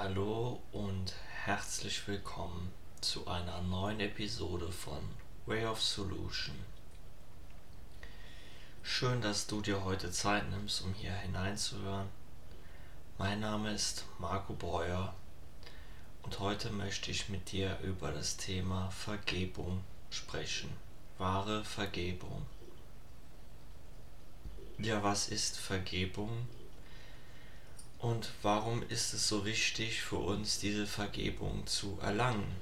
Hallo und herzlich willkommen zu einer neuen Episode von Way of Solution. Schön, dass du dir heute Zeit nimmst, um hier hineinzuhören. Mein Name ist Marco Breuer und heute möchte ich mit dir über das Thema Vergebung sprechen. Wahre Vergebung. Ja, was ist Vergebung? Und warum ist es so wichtig für uns, diese Vergebung zu erlangen?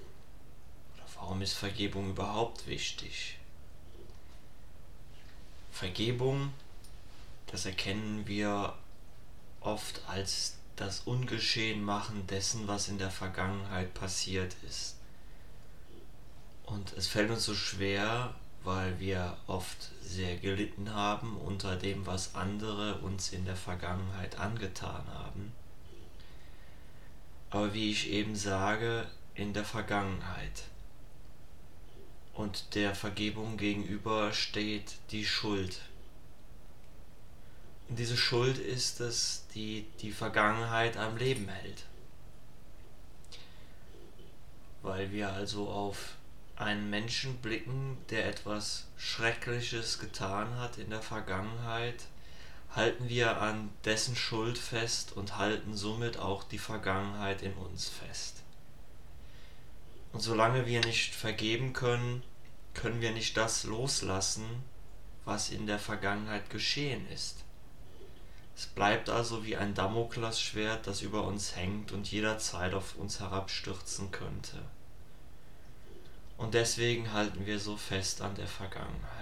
Oder warum ist Vergebung überhaupt wichtig? Vergebung, das erkennen wir oft als das Ungeschehen machen dessen, was in der Vergangenheit passiert ist. Und es fällt uns so schwer, weil wir oft sehr gelitten haben unter dem, was andere uns in der Vergangenheit angetan haben. Aber wie ich eben sage, in der Vergangenheit. Und der Vergebung gegenüber steht die Schuld. Und diese Schuld ist es, die die Vergangenheit am Leben hält. Weil wir also auf einen Menschen blicken, der etwas Schreckliches getan hat in der Vergangenheit, halten wir an dessen Schuld fest und halten somit auch die Vergangenheit in uns fest. Und solange wir nicht vergeben können, können wir nicht das loslassen, was in der Vergangenheit geschehen ist. Es bleibt also wie ein Damoklesschwert, das über uns hängt und jederzeit auf uns herabstürzen könnte. Und deswegen halten wir so fest an der Vergangenheit.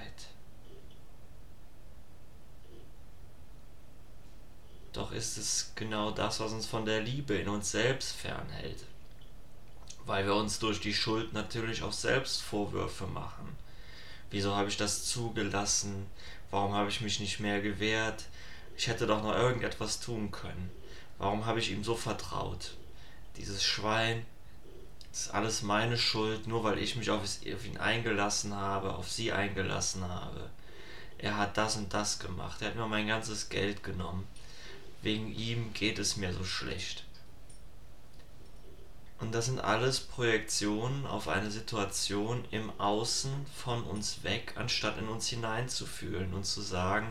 Doch ist es genau das, was uns von der Liebe in uns selbst fernhält. Weil wir uns durch die Schuld natürlich auch selbst Vorwürfe machen. Wieso habe ich das zugelassen? Warum habe ich mich nicht mehr gewehrt? Ich hätte doch noch irgendetwas tun können. Warum habe ich ihm so vertraut? Dieses Schwein, ist alles meine Schuld, nur weil ich mich auf ihn eingelassen habe, auf sie eingelassen habe. Er hat das und das gemacht. Er hat mir mein ganzes Geld genommen. Wegen ihm geht es mir so schlecht. Und das sind alles Projektionen auf eine Situation im Außen von uns weg, anstatt in uns hineinzufühlen und zu sagen,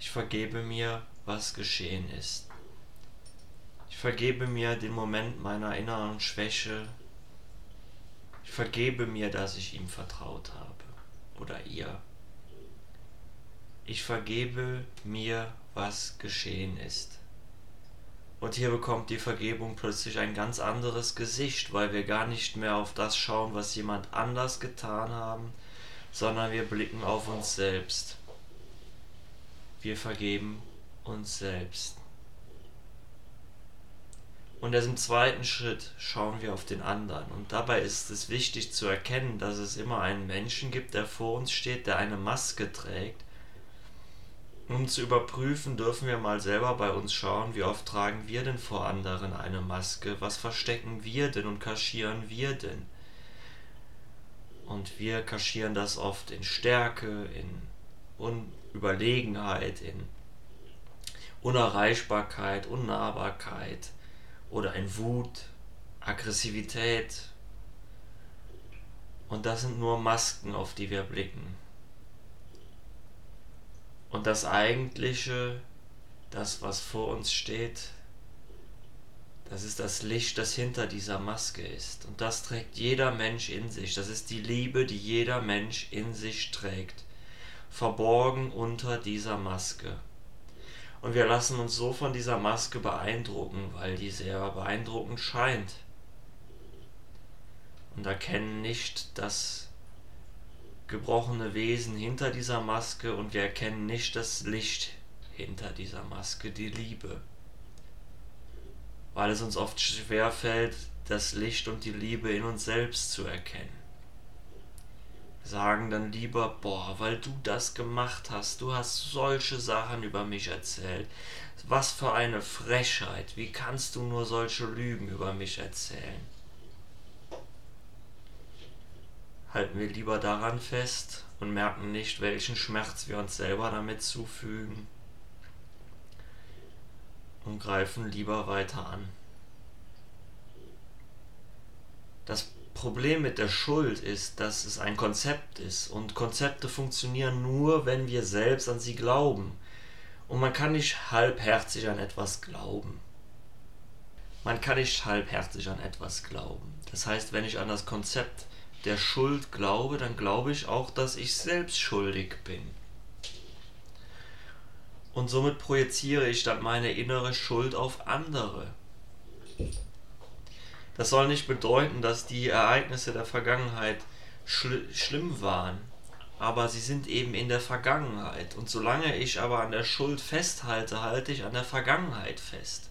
ich vergebe mir, was geschehen ist. Ich vergebe mir den Moment meiner inneren Schwäche. Ich vergebe mir, dass ich ihm vertraut habe oder ihr. Ich vergebe mir, was geschehen ist. Und hier bekommt die Vergebung plötzlich ein ganz anderes Gesicht, weil wir gar nicht mehr auf das schauen, was jemand anders getan haben, sondern wir blicken auf uns selbst. Wir vergeben uns selbst. Und erst im zweiten Schritt schauen wir auf den anderen. Und dabei ist es wichtig zu erkennen, dass es immer einen Menschen gibt, der vor uns steht, der eine Maske trägt. Um zu überprüfen, dürfen wir mal selber bei uns schauen, wie oft tragen wir denn vor anderen eine Maske, was verstecken wir denn und kaschieren wir denn. Und wir kaschieren das oft in Stärke, in Überlegenheit, in Unerreichbarkeit, Unnahbarkeit oder in Wut, Aggressivität. Und das sind nur Masken, auf die wir blicken. Und das Eigentliche, das, was vor uns steht, das ist das Licht, das hinter dieser Maske ist. Und das trägt jeder Mensch in sich. Das ist die Liebe, die jeder Mensch in sich trägt. Verborgen unter dieser Maske. Und wir lassen uns so von dieser Maske beeindrucken, weil die sehr beeindruckend scheint. Und erkennen nicht das gebrochene Wesen hinter dieser Maske und wir erkennen nicht das Licht hinter dieser Maske, die Liebe. Weil es uns oft schwer fällt, das Licht und die Liebe in uns selbst zu erkennen sagen dann lieber, boah, weil du das gemacht hast, du hast solche Sachen über mich erzählt. Was für eine Frechheit, wie kannst du nur solche Lügen über mich erzählen? Halten wir lieber daran fest und merken nicht, welchen Schmerz wir uns selber damit zufügen und greifen lieber weiter an. Das Problem mit der Schuld ist, dass es ein Konzept ist und Konzepte funktionieren nur, wenn wir selbst an sie glauben. Und man kann nicht halbherzig an etwas glauben. Man kann nicht halbherzig an etwas glauben. Das heißt, wenn ich an das Konzept der Schuld glaube, dann glaube ich auch, dass ich selbst schuldig bin. Und somit projiziere ich dann meine innere Schuld auf andere. Das soll nicht bedeuten, dass die Ereignisse der Vergangenheit schl schlimm waren, aber sie sind eben in der Vergangenheit. Und solange ich aber an der Schuld festhalte, halte ich an der Vergangenheit fest.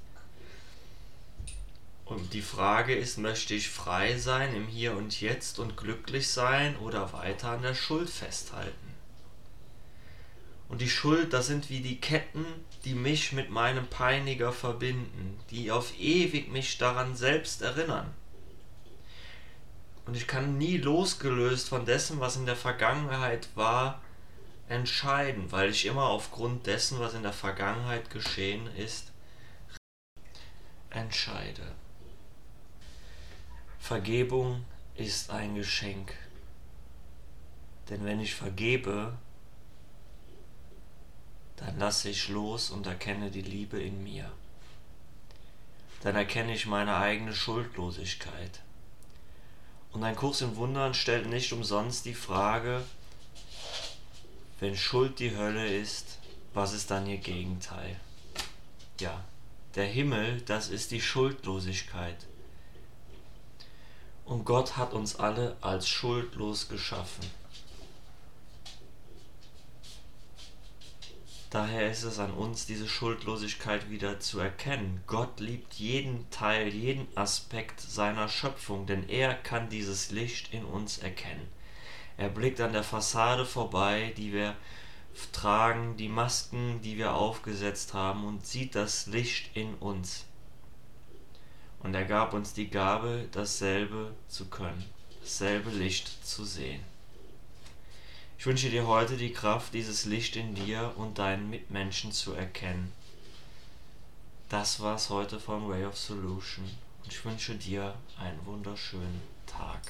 Und die Frage ist, möchte ich frei sein im Hier und Jetzt und glücklich sein oder weiter an der Schuld festhalten? Und die Schuld, das sind wie die Ketten, die mich mit meinem Peiniger verbinden, die auf ewig mich daran selbst erinnern. Und ich kann nie losgelöst von dessen, was in der Vergangenheit war, entscheiden, weil ich immer aufgrund dessen, was in der Vergangenheit geschehen ist, entscheide. Vergebung ist ein Geschenk. Denn wenn ich vergebe, lasse ich los und erkenne die Liebe in mir. Dann erkenne ich meine eigene Schuldlosigkeit. Und ein Kurs in Wundern stellt nicht umsonst die Frage, wenn Schuld die Hölle ist, was ist dann ihr Gegenteil? Ja, der Himmel, das ist die Schuldlosigkeit. Und Gott hat uns alle als schuldlos geschaffen. Daher ist es an uns, diese Schuldlosigkeit wieder zu erkennen. Gott liebt jeden Teil, jeden Aspekt seiner Schöpfung, denn er kann dieses Licht in uns erkennen. Er blickt an der Fassade vorbei, die wir tragen, die Masken, die wir aufgesetzt haben, und sieht das Licht in uns. Und er gab uns die Gabe, dasselbe zu können, dasselbe Licht zu sehen. Ich wünsche dir heute die Kraft, dieses Licht in dir und deinen Mitmenschen zu erkennen. Das war's heute von Way of Solution und ich wünsche dir einen wunderschönen Tag.